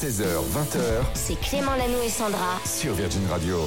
16h, 20h C'est Clément Lanoux et Sandra. sur Virgin Radio.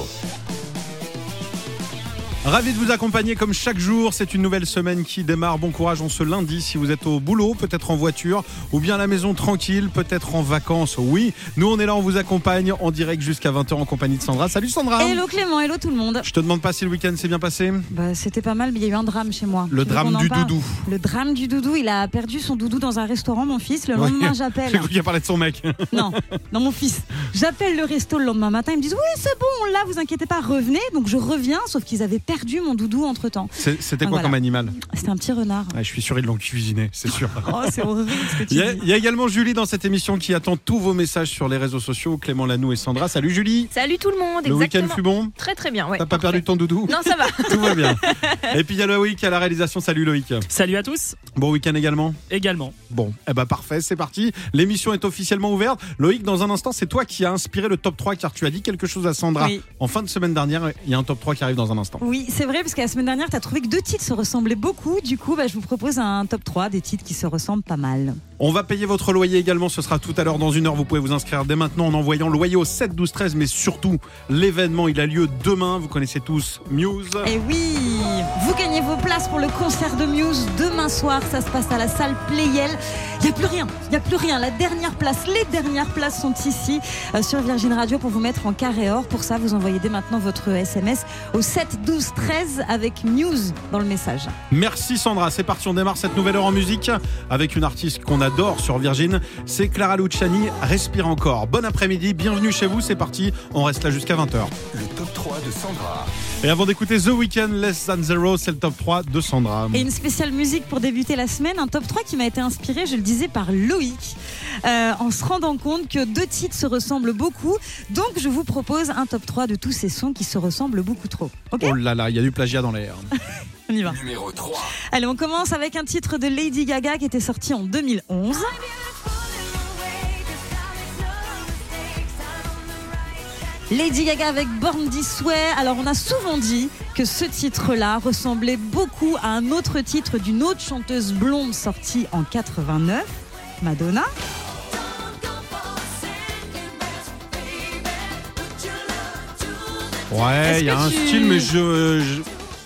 Ravi de vous accompagner comme chaque jour. C'est une nouvelle semaine qui démarre. Bon courage en ce lundi si vous êtes au boulot, peut-être en voiture ou bien à la maison tranquille, peut-être en vacances. Oui, nous on est là, on vous accompagne en direct jusqu'à 20h en compagnie de Sandra. Salut Sandra Hello Clément, hello tout le monde. Je te demande pas si le week-end s'est bien passé Bah, c'était pas mal, mais il y a eu un drame chez moi. Le drame du doudou. Le drame du doudou, il a perdu son doudou dans un restaurant, mon fils. Le Ouais. lendemain, J'ai j'appelle. cru qu'il a parlé de son mec. non, non, mon fils. J'appelle le resto le lendemain matin. Ils me disent Oui, c'est bon, là, vous inquiétez pas, revenez. Donc je reviens, sauf qu'ils avaient perdu mon doudou entre temps. C'était Ah, quoi voilà. comme animal C'était un petit renard. Ah, Je suis sûr ils l'ont cuisiné, c'est sûr. Oh, c'est horrible ce que tu Il y, a, dis. il y a également Julie dans cette émission qui attend tous vos messages sur les réseaux sociaux. Clément Lanoux et Sandra. Salut Julie. Salut tout le monde, Le week-end fut bon Très très bien, ouais. T'as pas parfait. perdu ton doudou Non, ça va. Tout va bien. Et puis il y a Loïc à la réalisation. Salut Loïc. Salut à tous, Bon week-end également également. Bon, eh ben parfait, c'est parti. L'émission est officiellement ouverte. Loïc, dans un instant, c'est toi qui as inspiré le top 3 car tu as dit quelque chose à Sandra. Oui. En fin de semaine dernière, il y a un top 3 qui arrive dans un instant. Oui, c'est vrai, parce que la semaine dernière, tu as trouvé que deux titres se ressemblaient beaucoup. Du coup, bah, je vous propose un top 3 des titres qui se ressemblent pas mal. On va payer votre loyer également, ce sera tout à l'heure dans une heure. Vous pouvez vous inscrire dès maintenant en envoyant loyer au 7 12 13 mais surtout l'événement, il a lieu demain. Vous connaissez tous Muse. Et oui, vous gagnez vos places pour le concert de Muse demain soir. Ça se passe à la salle Playel. Il n'y a plus rien, il n'y a plus rien. La dernière place, les dernières places sont ici euh, sur Virgin Radio pour vous mettre en carré or. Pour ça, vous envoyez dès maintenant votre SMS au 7 12 13 avec Muse dans le message. Merci Sandra, c'est parti, on démarre cette nouvelle heure en musique avec une artiste qu'on adore sur Virgin, c'est Clara Luciani, Respire encore. Bon après-midi, bienvenue chez vous, c'est parti, on reste là jusqu'à 20h. Le top 3 de Sandra. Et avant d'écouter The Weeknd, Less Than Zero, c'est le top 3 de Sandra. Et une spéciale musique pour débuter la semaine, un top 3 qui m'a été inspiré, je le disais, par Loïc, euh, en se rendant compte que deux titres se ressemblent beaucoup. Donc je vous propose un top 3 de tous ces sons qui se ressemblent beaucoup trop. Oh là là, il y a du plagiat dans l'air. On y va. Numéro 3. Allez, on commence avec un titre de Lady Gaga qui était sorti en 2011. Lady Gaga avec Born This Way. Alors, on a souvent dit que ce titre-là ressemblait beaucoup à un autre titre d'une autre chanteuse blonde sortie en 89, Madonna. Ouais, il y a un tu- style, mais je, je,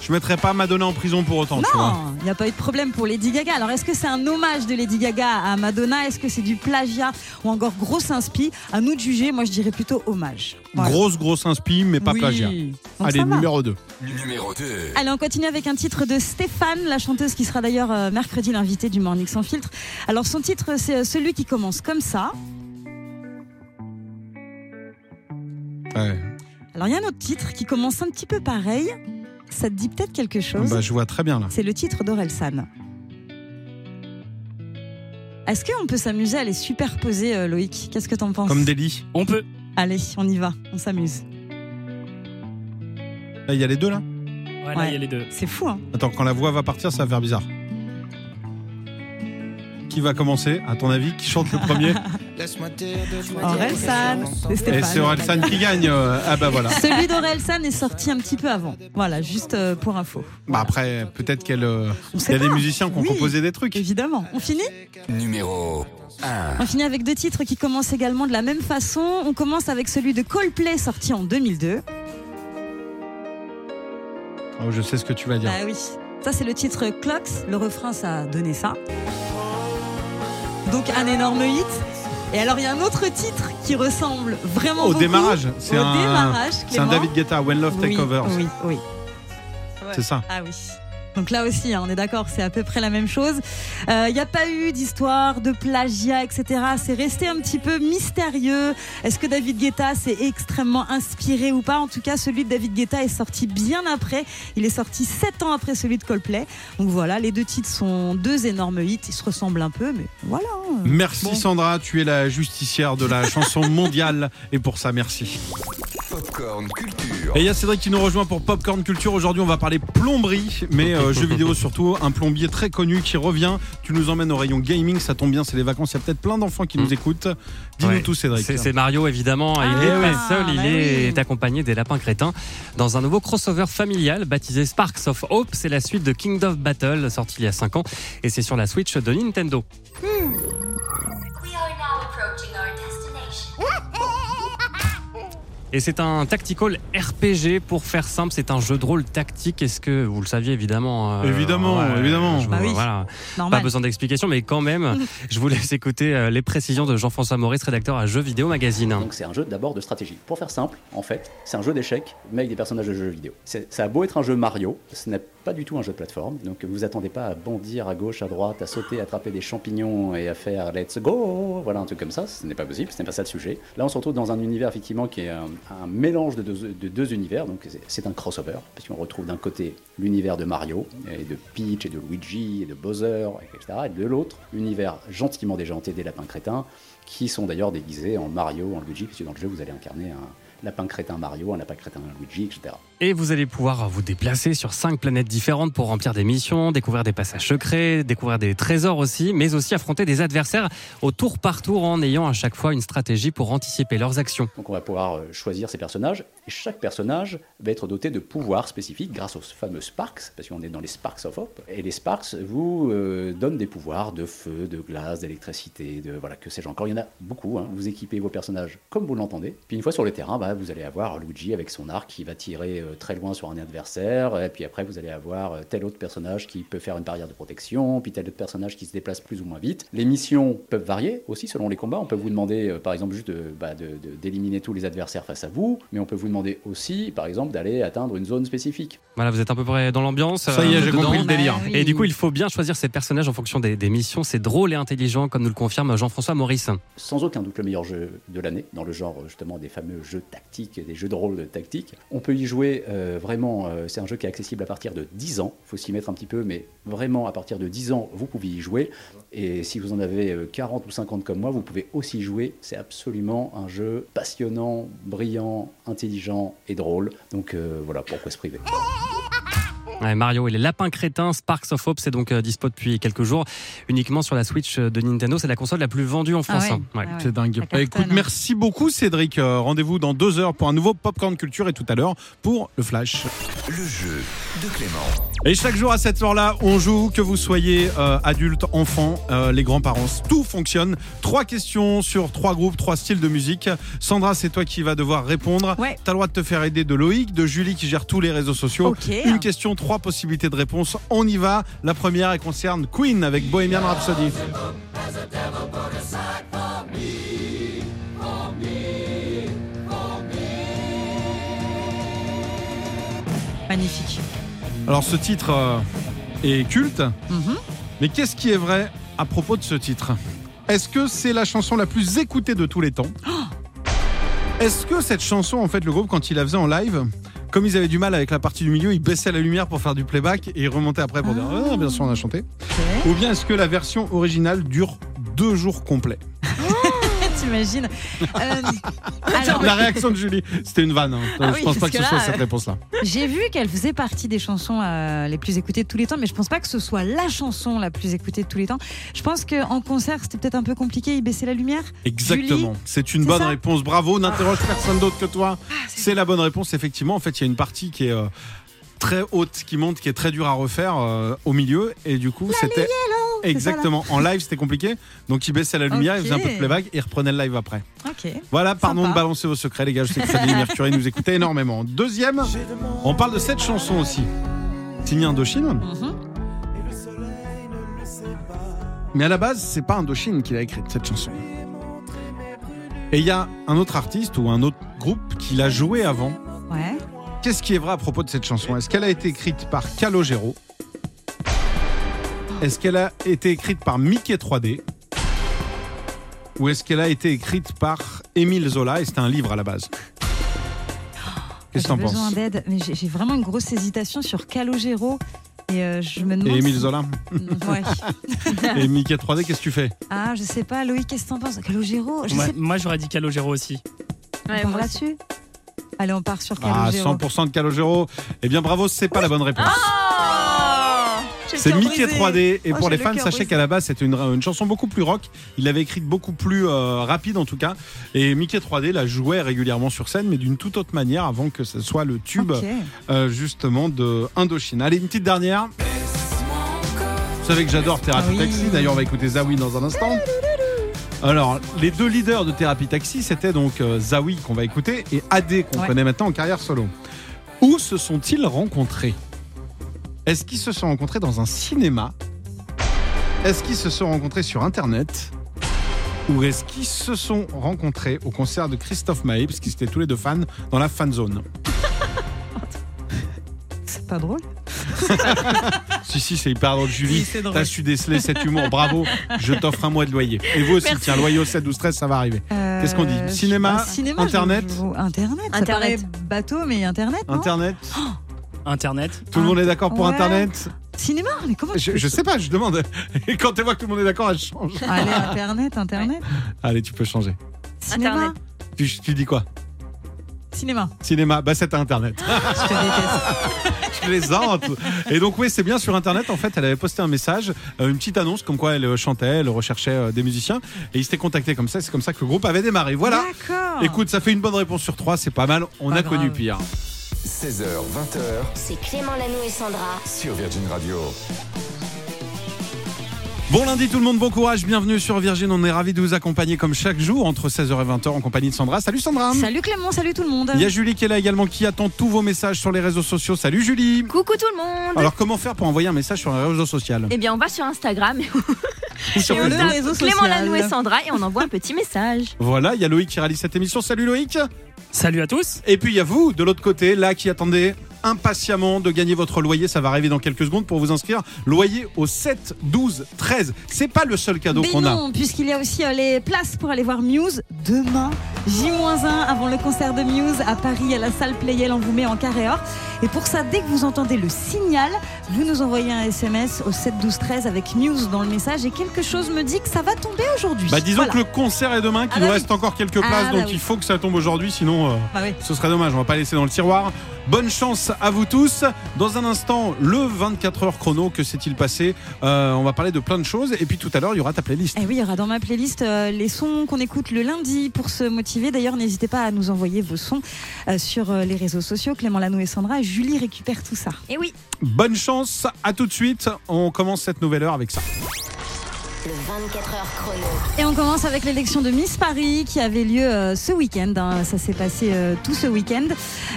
je mettrais pas Madonna en prison pour autant, tu vois. Non, il n'y a pas eu de problème pour Lady Gaga. Alors, est-ce que c'est un hommage de Lady Gaga à Madonna? Est-ce que c'est du plagiat ou encore grosse inspi? À nous de juger. Moi, je dirais plutôt hommage. Voilà. Grosse, grosse inspi, mais pas Oui. plagiat. Donc, Allez, numéro 2. Numéro 2. Allez, on continue avec un titre de Stéphane, la chanteuse qui sera d'ailleurs euh, mercredi l'invité du Morning Sans Filtre. Alors, son titre, c'est euh, celui qui commence comme ça. Ouais. Alors, il y a un autre titre qui commence un petit peu pareil. Ça te dit peut-être quelque chose Bah, je vois très bien là. C'est le titre d'Orelsan. Est-ce qu'on peut s'amuser à les superposer, euh, Loïc? Qu'est-ce que t'en penses? Comme Deli. On peut. Allez, on y va, on s'amuse. Là, il y a les deux là? Ouais, là, Ouais. il y a les deux. C'est fou, hein Attends, quand la voix va partir, ça va faire bizarre. Qui va commencer, à ton avis Qui chante le premier Orelsan, Et Stéphane. c'est Orelsan qui gagne. euh, Ah bah voilà. Celui d'Orelsan est sorti un petit peu avant. Voilà, juste euh, pour info. Bah après, peut-être qu'elle. euh, Il y a des musiciens qui ont Oui. composé des trucs. Évidemment. On finit Numéro 1. On finit avec deux titres qui commencent également de la même façon. On commence avec celui de Coldplay sorti en 2002. Oh, je sais ce que tu vas dire. Ah oui. Ça, c'est le titre Clocks. Le refrain, ça a donné ça. Donc, un énorme hit. Et alors, il y a un autre titre qui ressemble vraiment Au beaucoup. démarrage, c'est un, démarrage. David Guetta, When Love Take oui, Over. Oui, oui. C'est ça. Ah oui. Donc là aussi, hein, on est d'accord, c'est à peu près la même chose. Il n'y a pas eu d'histoire de plagiat, etc. C'est resté un petit peu mystérieux. Est-ce que David Guetta s'est extrêmement inspiré ou pas? En tout cas, celui de David Guetta est sorti bien après. Il est sorti sept ans après celui de Coldplay. Donc voilà, les deux titres sont deux énormes hits. Ils se ressemblent un peu, mais voilà. hein. Merci Bon. Sandra, tu es la justicière de la chanson mondiale et pour ça merci. Popcorn Culture. Et il y a Cédric qui nous rejoint pour Popcorn Culture. Aujourd'hui on va parler plomberie, mais euh, jeux vidéo surtout. Un plombier très connu qui revient. Tu nous emmènes au rayon gaming, ça tombe bien, c'est les vacances. Il y a peut-être plein d'enfants qui nous écoutent. Dis-nous Ouais. tout Cédric. C'est c'est Mario évidemment, Ah, il n'est oui. pas seul, il bah est oui. accompagné des lapins crétins dans un nouveau crossover familial baptisé Sparks of Hope. C'est la suite de King of Battle sorti il y a 5 ans et c'est sur la Switch de Nintendo. We Et c'est un tactical RPG pour faire simple. C'est un jeu de rôle tactique. Est-ce que vous le saviez évidemment euh, Évidemment, évidemment. je- Bah oui. Voilà. Pas besoin d'explication, mais quand même, je vous laisse écouter euh, les précisions de Jean-François Maurice, rédacteur à Jeux Vidéo Magazine. Donc c'est un jeu d'abord de stratégie. Pour faire simple, en fait, c'est un jeu d'échecs, mais avec des personnages de jeux vidéo. C'est- Ça a beau être un jeu Mario, ce n'est pas du tout un jeu de plateforme. Donc vous attendez pas à bondir à gauche, à droite, à sauter, à attraper des champignons et à faire let's go, voilà un truc comme ça. Ce n'est pas possible, ce n'est pas ça le sujet. Là on se retrouve dans un univers effectivement qui est un, mélange de deux, de deux univers. Donc c'est- c'est un crossover, parce qu'on retrouve d'un côté l'univers de Mario, et de Peach, et de Luigi, et de Bowser, etc. Et de l'autre, l'univers gentiment déjanté des lapins crétins, qui sont d'ailleurs déguisés en Mario, en Luigi, puisque dans le jeu vous allez incarner un lapin crétin Mario, un lapin crétin Luigi, etc. Et vous allez pouvoir vous déplacer sur cinq planètes différentes pour remplir des missions, découvrir des passages secrets, découvrir des trésors aussi, mais aussi affronter des adversaires au tour par tour en ayant à chaque fois une stratégie pour anticiper leurs actions. Donc on va pouvoir euh, choisir ces personnages, et chaque personnage va être doté de pouvoirs spécifiques grâce aux fameux Sparks, parce qu'on est dans les Sparks of Hope. Et les Sparks vous euh, donnent des pouvoirs de feu, de glace, d'électricité, de voilà que sais-je encore. Il y en a beaucoup. hein. Vous équipez vos personnages comme vous l'entendez. Puis une fois sur le terrain, bah, vous allez avoir Luigi avec son arc qui va tirer euh, très loin sur un adversaire. Et puis après, vous allez avoir euh, tel autre personnage qui peut faire une barrière de protection, puis tel autre personnage qui se déplace plus ou moins vite. Les missions peuvent varier aussi selon les combats. On peut vous demander, euh, par exemple, juste de- bah, de- de- d'éliminer tous les adversaires face à vous, mais on peut vous demander aussi, par exemple, d'aller atteindre une zone spécifique. Voilà, vous êtes à peu près dans l'ambiance. Ça y est, j'ai compris le délire. Bah oui. Et du coup, il faut bien choisir ses personnages en fonction des, des missions. C'est drôle et intelligent, comme nous le confirme Jean-François Maurice. sans aucun doute le meilleur jeu de l'année, dans le genre justement des fameux jeux des jeux de rôle tactiques. On peut y jouer euh, vraiment, euh, c'est un jeu qui est accessible à partir de 10 ans, il faut s'y mettre un petit peu, mais vraiment à partir de 10 ans, vous pouvez y jouer. Et si vous en avez euh, 40 ou 50 comme moi, vous pouvez aussi y jouer. C'est absolument un jeu passionnant, brillant, intelligent et drôle. Donc euh, voilà, pourquoi se priver Ouais, Mario et les lapins crétins, Sparks of Hope, c'est donc euh, dispo depuis quelques jours, uniquement sur la Switch de Nintendo. C'est la console la plus vendue en France. Ah ouais. hein. Ouais. Ah ouais. C'est dingue. Bah, écoute, hein. merci beaucoup Cédric. Euh, Rendez-vous dans deux heures pour un nouveau Popcorn Culture et tout à l'heure pour le Flash. Le jeu de Clément. Et chaque jour à cette heure-là, on joue, que vous soyez euh, adulte, enfant, euh, les grands-parents, tout fonctionne. Trois questions sur trois groupes, trois styles de musique. Sandra, c'est toi qui vas devoir répondre. Ouais. T'as le droit de te faire aider de Loïc, de Julie qui gère tous les réseaux sociaux. Une question, trois possibilités de réponse. On y va. La première, elle concerne Queen avec Bohemian Rhapsody. Magnifique. Alors ce titre euh, est culte, Mhm. mais qu'est-ce qui est vrai à propos de ce titre? Est-ce que c'est la chanson la plus écoutée de tous les temps? Est-ce que cette chanson, en fait, le groupe, quand il la faisait en live, comme ils avaient du mal avec la partie du milieu, ils baissaient la lumière pour faire du playback et ils remontaient après pour dire Ah, bien sûr, on a chanté. Ou bien est-ce que la version originale dure deux jours complets? T'imagines Euh, Alors, La réaction de Julie, c'était une vanne. hein. Ah je oui, pense pas que ce soit cette euh, réponse-là. j'ai vu qu'elle faisait partie des chansons euh, les plus écoutées de tous les temps, mais je pense pas que ce soit la chanson la plus écoutée de tous les temps. Je pense qu'en concert, c'était peut-être un peu compliqué, il baissait la lumière. Exactement. C'est une bonne réponse. Bravo. N'interroge personne d'autre que toi. c'est C'est la bonne réponse. Effectivement, en fait, il y a une partie qui est euh, très haute, qui monte, qui est très dure à refaire euh, au milieu. Et du coup, c'était exactement en live, c'était compliqué. Donc, il baissait la lumière, il faisait un peu de playback et il reprenait le live après. Ok. Voilà, pardon Sympa. de balancer vos secrets, les gars. Je sais que Freddie Mercury nous écoutait énormément. Deuxième, on parle de cette chanson aussi. Signée Indochine. Mhm. Mais à la base, c'est pas Indochine qui l'a écrite cette chanson. Et il y a un autre artiste ou un autre groupe qui l'a joué avant. Ouais. Qu'est-ce qui est vrai à propos de cette chanson? Est-ce qu'elle a été écrite par Calogero? Est-ce qu'elle a été écrite par Mickey 3D Ou est-ce qu'elle a été écrite par Émile Zola Et c'était un livre à la base? Qu'est-ce que J'ai t'en besoin penses d'aide, mais j'ai j'ai vraiment une grosse hésitation sur Calogero. Et euh, je me demande. Et Émile si- Zola? Ouais. Et Mickey 3D, qu'est-ce que tu fais? Ah, je sais pas, Loïc, qu'est-ce que t'en penses? Calogero Je Moi, sais moi, j'aurais dit Calogero aussi. pas. On part là-dessus? Allez, on part sur Ah, Calogero. 100% de Calogero. Eh bien, bravo, c'est pas la bonne réponse. Oh J'ai le C'est Mickey brisé. 3D et Oh, pour les le fans, sachez qu'à la base c'était une, une chanson beaucoup plus rock. Il l'avait écrite beaucoup plus euh, rapide en tout cas. Et Mickey 3D la jouait régulièrement sur scène, mais d'une toute autre manière avant que ce soit le tube euh, justement de Indochine. Allez, une petite dernière. Vous savez que j'adore Thérapie Ah oui. Taxi. D'ailleurs, on va écouter Zawi dans un instant. Alors, les deux leaders de Thérapie Taxi, c'était donc euh, Zawi qu'on va écouter et AD qu'on Ouais. connaît maintenant en carrière solo. Où se sont-ils rencontrés? Est-ce qu'ils se sont rencontrés dans un cinéma Est-ce qu'ils se sont rencontrés sur Internet Ou est-ce qu'ils se sont rencontrés au concert de Christophe Maé, parce qu'ils étaient tous les deux fans, dans la fan zone C'est pas drôle. Si, si, c'est hyper drôle, Julie. T'as su déceler cet humour, bravo. Je t'offre un mois de loyer. Et vous aussi, Merci. tiens, loyer au 7, 12, 13, ça va arriver. Qu'est-ce qu'on dit Euh, Cinéma, Internet je- je- Internet. Ça Internet. paraît bateau, mais Internet. non Internet Internet. Tout le monde est d'accord pour Ouais. Internet Cinéma, mais comment tu je, sais pas, je demande. Et quand tu vois que tout le monde est d'accord, elle change. Allez, Internet, Internet. Allez, tu peux changer. Cinéma. Internet. Tu, tu dis quoi? Cinéma. Cinéma, bah c'est Internet. Je te déteste. je plaisante. Et donc oui, c'est bien sur Internet. En fait, elle avait posté un message, euh, une petite annonce comme quoi elle euh, chantait, elle recherchait euh, des musiciens. Et ils s'étaient contactés comme ça. C'est comme ça que le groupe avait démarré. Voilà. D'accord. Écoute, ça fait une bonne réponse sur trois, c'est pas mal. On Pas a grave. connu pire. 16h, 20h C'est Clément Lano et Sandra. sur Virgin Radio. Bon lundi tout le monde, bon courage, bienvenue sur Virgin. On est ravis de vous accompagner comme chaque jour entre 16h et 20h en compagnie de Sandra. Salut Sandra. Salut Clément, salut tout le monde. Il y a Julie qui est là également qui attend tous vos messages sur les réseaux sociaux. Salut Julie. Coucou tout le monde Alors comment faire pour envoyer un message sur un réseau social Eh bien, on va sur Instagram, Ou sur le Facebook réseau Clément social. Lanou et Sandra, et on envoie un petit message. Voilà, il y a Loïc qui réalise cette émission. Salut Loïc. Salut à tous. Et puis il y a vous de l'autre côté, là qui attendez impatiemment de gagner votre loyer. Ça va arriver dans quelques secondes pour vous inscrire. Loyer au 7, 12, 13. C'est pas le seul cadeau qu'on a. non, puisqu'il y a aussi euh, les places pour aller voir Muse demain, J-1 avant le concert de Muse à Paris à la salle Playel. On vous met en carré or. Et pour ça, dès que vous entendez le signal, vous nous envoyez un SMS au 7 12 13 avec Muse dans le message. Et quelque chose me dit que ça va tomber aujourd'hui. Bah disons Voilà. que le concert est demain, qu'il Ah nous bah reste encore quelques Ah places, bah donc oui. il faut que ça tombe aujourd'hui, sinon euh, Bah oui. ce serait dommage. On va pas laisser dans le tiroir. Bonne chance à vous tous. Dans un instant, le 24 heures chrono, que s'est-il passé? Euh, On va parler de plein de choses. Et puis tout à l'heure, il y aura ta playlist. Et oui, il y aura dans ma playlist euh, les sons qu'on écoute le lundi pour se motiver. D'ailleurs, n'hésitez pas à nous envoyer vos sons euh, sur euh, les réseaux sociaux. Clément Lano et Sandra. Julie récupère tout ça. Et oui, Bonne chance, à tout de suite. On commence cette nouvelle heure avec ça. 24 heures chrono. Et on commence avec l'élection de Miss Paris qui avait lieu euh, ce week-end. hein. Ça s'est passé euh, tout ce week-end.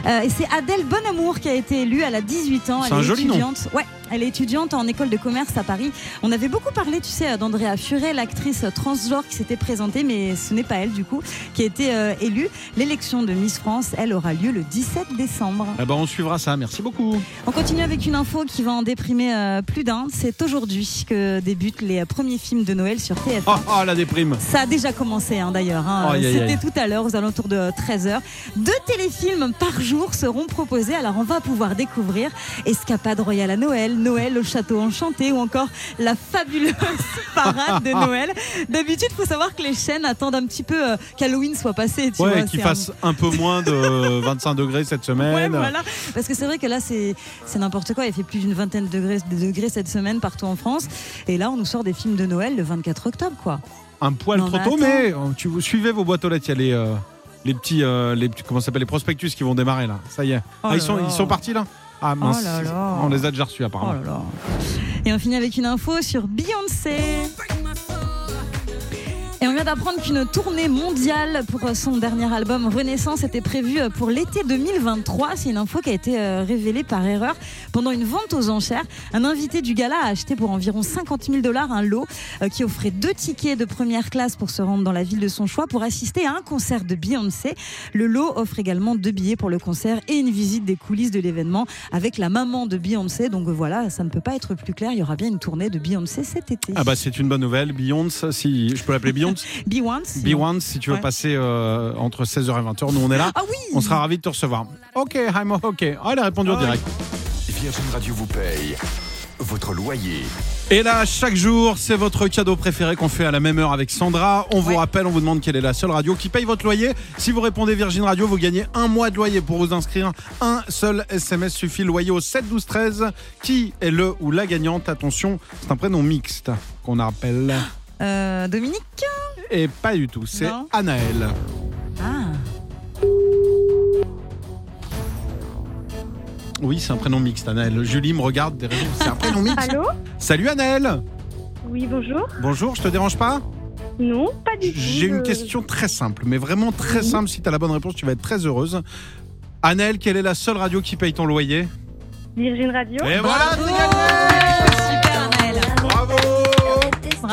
Euh, et c'est Adèle Bonamour qui a été élue. Elle a 18 ans. C'est Elle un est joli nom. étudiante. Ouais, elle est étudiante en école de commerce à Paris. On avait beaucoup parlé, tu sais, d'Andrea Furet, l'actrice transgenre qui s'était présentée, mais ce n'est pas elle du coup qui a été euh, élue. L'élection de Miss France, elle aura lieu le 17 décembre. Eh ben, on suivra ça. Merci beaucoup. On continue avec une info qui va en déprimer euh, plus d'un. C'est aujourd'hui que débutent les premiers films de Noël sur TF1. Oh, oh, la déprime. Ça a déjà commencé hein, d'ailleurs. hein. C'était tout à l'heure aux alentours de 13h. Deux téléfilms par jour seront proposés. Alors on va pouvoir découvrir Escapade royale à Noël, Noël au château enchanté ou encore la fabuleuse parade de Noël. D'habitude, il faut savoir que les chaînes attendent un petit peu euh, qu'Halloween soit passé. Tu Ouais, qu'il un- fasse un peu moins de 25 degrés cette semaine. Ouais, voilà. Parce que c'est vrai que là, c'est c'est n'importe quoi. Il fait plus d'une vingtaine de degrés, de degrés cette semaine partout en France. Et là, on nous sort des films de Noël le 24 octobre, quoi. Un poil Non, trop tôt, mais euh, tu vous suivez vos boîtes aux lettres. Il y a les, euh, les petits, euh, les comment ça s'appelle, les prospectus qui vont démarrer là. Ça y est. Oh ah, ils sont, là. ils sont partis là. Ah mince. Oh là là. On les a déjà reçus Oh apparemment. là. Et on finit avec une info sur Beyoncé. Et on vient d'apprendre qu'une tournée mondiale pour son dernier album Renaissance était prévue pour l'été 2023. C'est une info qui a été euh, révélée par erreur pendant une vente aux enchères. Un invité du gala a acheté pour environ 50 000 dollars un lot euh, qui offrait deux tickets de première classe pour se rendre dans la ville de son choix pour assister à un concert de Beyoncé. Le lot offre également deux billets pour le concert et une visite des coulisses de l'événement avec la maman de Beyoncé. Donc voilà, ça ne peut pas être plus clair. Il y aura bien une tournée de Beyoncé cet été. Ah bah c'est une bonne nouvelle. Beyoncé, si je peux l'appeler Beyoncé. Beyoncé. Beyoncé, si tu veux Ouais. passer euh, entre 16h et 20h, nous on est là. Ah oui On sera ravis de te recevoir. Ok, I'm ok. Oh, elle a répondu au Ah direct. Virgin Radio vous paye votre loyer. Et là, chaque jour, c'est votre cadeau préféré qu'on fait à la même heure avec Sandra. On vous Ouais. rappelle, on vous demande quelle est la seule radio qui paye votre loyer. Si vous répondez Virgin Radio, vous gagnez un mois de loyer pour vous inscrire. Un seul SMS suffit. Loyer au 7 12 13. Qui est le ou la gagnante? Attention, c'est un prénom mixte qu'on appelle. Euh, Dominique Et pas du tout, c'est Non. Anaël. Ah. Oui, c'est un prénom mixte, Anaël. Julie me regarde des réseaux. C'est un prénom mixte. Allô Salut Anaël. Oui, bonjour. Bonjour, je te dérange pas? Non, pas du tout. J'ai une Je- question très simple, mais vraiment très simple. Si tu as la bonne réponse, tu vas être très heureuse. Annelle, quelle est la seule radio qui paye ton loyer? Virgin Radio. Et voilà, Bravo c'est gagné Super Anaël. Bravo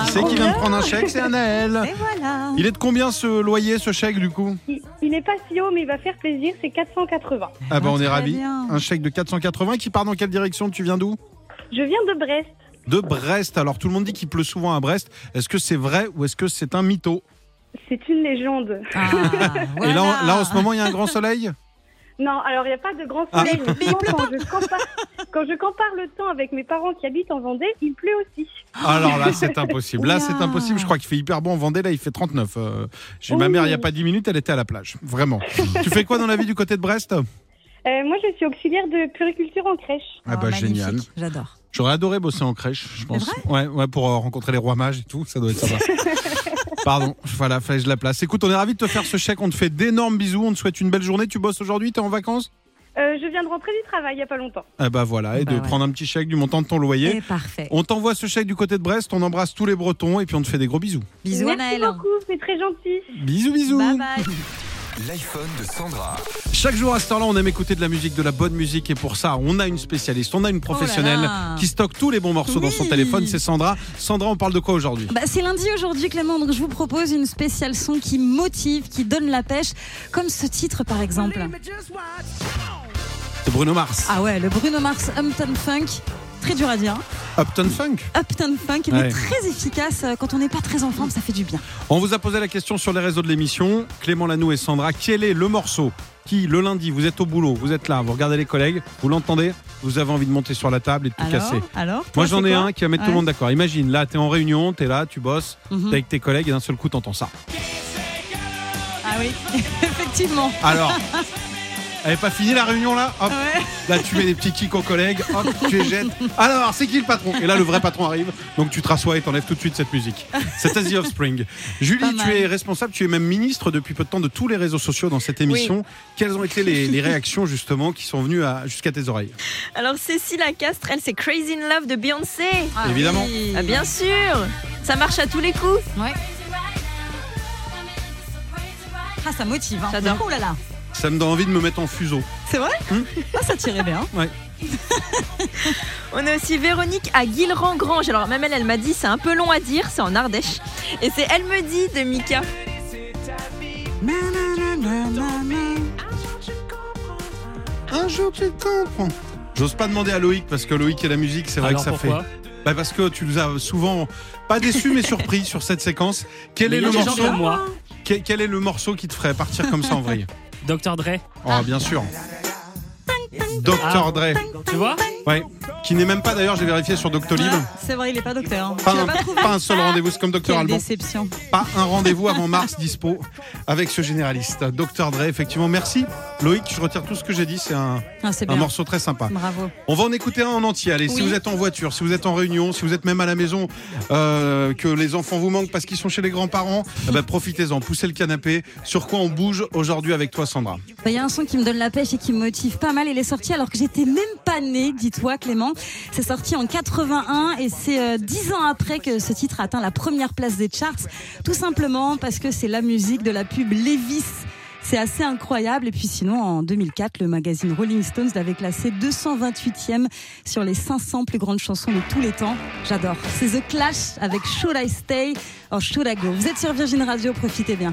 Qui Bravo. c'est qui vient de prendre un chèque C'est Annelle. Et voilà. Il est de combien ce loyer, ce chèque du coup? Il, il est pas si haut, mais il va faire plaisir. C'est 480. Ah bah on est très ravis. bien. Un chèque de 480 qui part dans quelle direction? Tu viens d'où? Je viens de Brest. De Brest. Alors tout le monde dit qu'il pleut souvent à Brest. Est-ce que c'est vrai ou est-ce que c'est un mytho? C'est une légende. Ah, Et là, en- voilà. là en ce moment il y a un grand soleil? Non, alors il n'y a pas de grand Ah. soleil. Mais- mais il souvent, pleut quand, je compare, quand je compare le temps avec mes parents qui habitent en Vendée, il pleut aussi. Alors là, c'est impossible. Là, c'est impossible. Je crois qu'il fait hyper bon en Vendée. Là, il fait 39. Euh, J'ai ma Oh. mère, il n'y a pas 10 minutes, elle était à la plage. Vraiment. tu fais quoi dans la vie du côté de Brest? Euh, moi, je suis auxiliaire de puriculture en crèche. Ah Oh, bah magnifique. génial. J'adore. J'aurais adoré bosser en crèche, je pense. Ouais, ouais, pour euh, rencontrer les rois mages et tout, ça doit être sympa. Pardon, voilà, fallait que je la place. Écoute, on est ravis de te faire ce chèque. On te fait d'énormes bisous. On te souhaite une belle journée. Tu bosses aujourd'hui T'es en vacances Euh, je viens de rentrer du travail il n'y a pas longtemps. Ah bah voilà, et Bah de ouais. prendre un petit chèque du montant de ton loyer. Et parfait. On t'envoie ce chèque du côté de Brest. On embrasse tous les Bretons et puis on te fait des gros bisous. Bisous Merci beaucoup, c'est très gentil. Bisous, bisous. Bye bye. L'iPhone de Sandra. Chaque jour à cette heure-là, on aime écouter de la musique, de la bonne musique. Et pour ça, on a une spécialiste, on a une professionnelle Oh là là. qui stocke tous les bons morceaux dans son téléphone. C'est Sandra. Sandra, on parle de quoi aujourd'hui? Bah, c'est lundi aujourd'hui Clément, donc je vous propose une spéciale son qui motive, qui donne la pêche, comme ce titre par exemple. C'est Bruno Mars. Ah ouais, le Bruno Mars Upton Funk, très dur à dire. hein. Upton Funk. Upton Funk, Ouais. mais très efficace euh, quand on n'est pas très en forme, ça fait du bien. On vous a posé la question sur les réseaux de l'émission. Clément Lanou et Sandra, quel est le morceau qui, le lundi, vous êtes au boulot, vous êtes là, vous regardez les collègues, vous l'entendez, vous avez envie de monter sur la table et de tout Alors, casser? alors Moi j'en ai un qui va mettre tout le monde d'accord. Imagine, là t'es en réunion, t'es là, tu bosses, Mhm. t'es avec tes collègues et d'un seul coup t'entends ça. Ah oui, effectivement. Alors, elle est pas finie la réunion là Hop, Ouais. Là tu mets des petits kicks aux collègues, hop, tu les jettes. Alors c'est qui le patron? Et là le vrai patron arrive, donc tu te rassois et t'enlèves tout de suite cette musique. C'est Asy Offspring. Julie, Pas tu es responsable, tu es même ministre depuis peu de temps de tous les réseaux sociaux dans cette émission. Quelles ont été les, les réactions justement qui sont venues à- jusqu'à tes oreilles? Alors Cécile Castre, elle c'est Crazy in Love de Beyoncé. Ah Évidemment. oui. Ah, bien sûr, ça marche à tous les coups. Ouais. Ah, ça motive. Hein. J'adore. Oh là là. Ça me donne envie de me mettre en fuseau. C'est vrai Hmm. Ah, ça tirait bien. On a aussi Véronique à Guilherand-Grange. Alors même elle, elle m'a dit c'est un peu long à dire, c'est en Ardèche. Et c'est Elle me dit de Mika. Un jour tu comprends. J'ose pas demander à Loïc parce que Loïc et la musique, c'est vrai Alors que ça pourquoi fait. Bah parce que tu nous as souvent pas déçu mais surpris sur cette séquence. Quel Mais est le morceau moi. quel, quel est le morceau qui te ferait partir comme ça en vrille? Dr Dre, Oh bien sûr. Dr Ah. Dre. tu vois? Ouais. Qui n'est même pas d'ailleurs, j'ai vérifié sur Doctolib. Ah, c'est vrai, il est pas docteur. Pas tu l'as un, pas pas un seul rendez-vous, c'est comme Docteur Quelle Alban. déception. Pas un rendez-vous avant mars dispo avec ce généraliste. Dr Dre, effectivement, merci. Loïc, je retire tout ce que j'ai dit, c'est un, Ah, un morceau très sympa. Bravo. On va en écouter un en entier. Allez, si vous êtes en voiture, si vous êtes en réunion, si vous êtes même à la maison, euh, que les enfants vous manquent parce qu'ils sont chez les grands-parents, eh ben, profitez-en, poussez le canapé. Sur quoi on bouge aujourd'hui avec toi, Sandra? Il y a un son qui me donne la pêche et qui me motive pas mal. Il est sorti alors que j'étais même pas née, dis-toi Clément. C'est sorti en 81 et c'est euh, dix ans après que ce titre a atteint la première place des charts. Tout simplement parce que c'est la musique de la pub Levis. C'est assez incroyable. Et puis sinon, en 2004, le magazine Rolling Stones l'avait classé 228e sur les 500 plus grandes chansons de tous les temps. J'adore. C'est The Clash avec Should I Stay or Should I Go? Vous êtes sur Virgin Radio, profitez bien.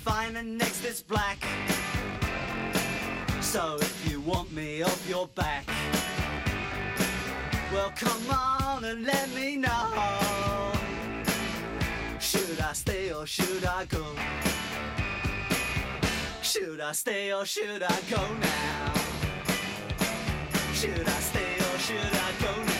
fine and next is black. So if you want me off your back, well come on and let me know. Should I stay or should I go? Should I stay or should I go now? Should I stay or should I go now?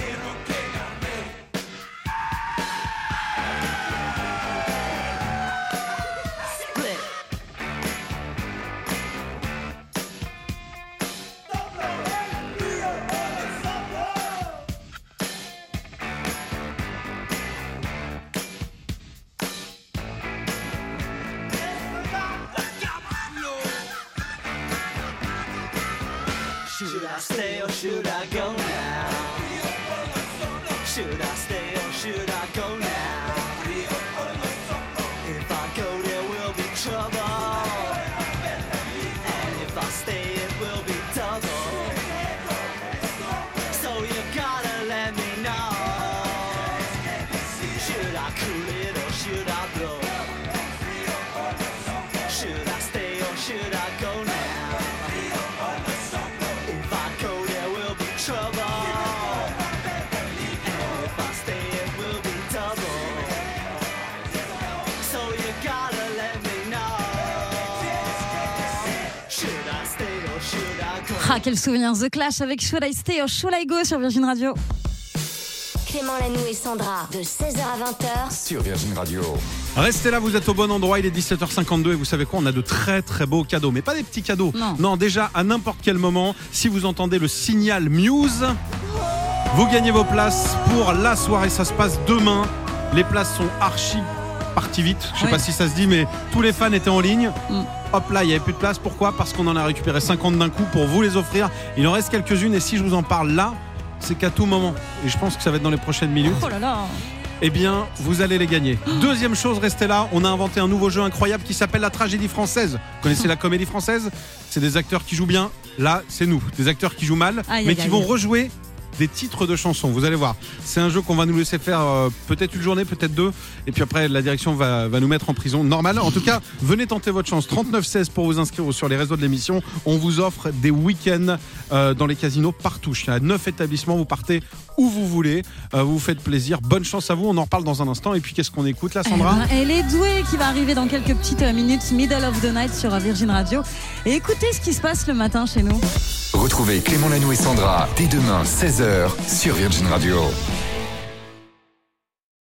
Should I stay or should I Ah, quel souvenir The Clash avec Should I Stay or Should I Go sur Virgin Radio. Clément Lanoux et Sandra, de 16h à 20h. Sur Virgin Radio. Restez là, vous êtes au bon endroit, il est 17h52 et vous savez quoi, on a de très très beaux cadeaux, mais pas des petits cadeaux. Non. déjà, à n'importe quel moment, si vous entendez le signal Muse, vous gagnez vos places pour la soirée, ça se passe demain. Les places sont archi parties vite, je sais pas si ça se dit, mais tous les fans étaient en ligne. Mm. Hop là, il n'y avait plus de place. Pourquoi? Parce qu'on en a récupéré 50 d'un coup pour vous les offrir. Il en reste quelques-unes et si je vous en parle là, c'est qu'à tout moment. Et je pense que ça va être dans les prochaines minutes Oh là là. eh bien, vous allez les gagner. Deuxième chose, restez là. On a inventé un nouveau jeu incroyable qui s'appelle la tragédie française. Vous connaissez la comédie française? C'est des acteurs qui jouent bien. Là, c'est nous. Des acteurs qui jouent mal, Aïe, mais aïe, qui aïe. vont rejouer des titres de chansons. Vous allez voir. C'est un jeu qu'on va nous laisser faire euh, peut-être une journée, peut-être deux. Et puis après, la direction va, va nous mettre en prison. Normal. En tout cas, venez tenter votre chance. 3916 pour vous inscrire sur les réseaux de l'émission. On vous offre des week-ends euh, dans les casinos partout. Il y a neuf établissements. Vous partez où vous voulez. Euh, vous vous faites plaisir. Bonne chance à vous. On en reparle dans un instant. Et puis, qu'est-ce qu'on écoute là, Sandra Eh ben, elle est douée qui va arriver dans quelques petites euh, minutes, Middle of the Night sur Virgin Radio. Et écoutez ce qui se passe le matin chez nous. Retrouvez Clément Lanoux et Sandra dès demain 16h sur Virgin Radio.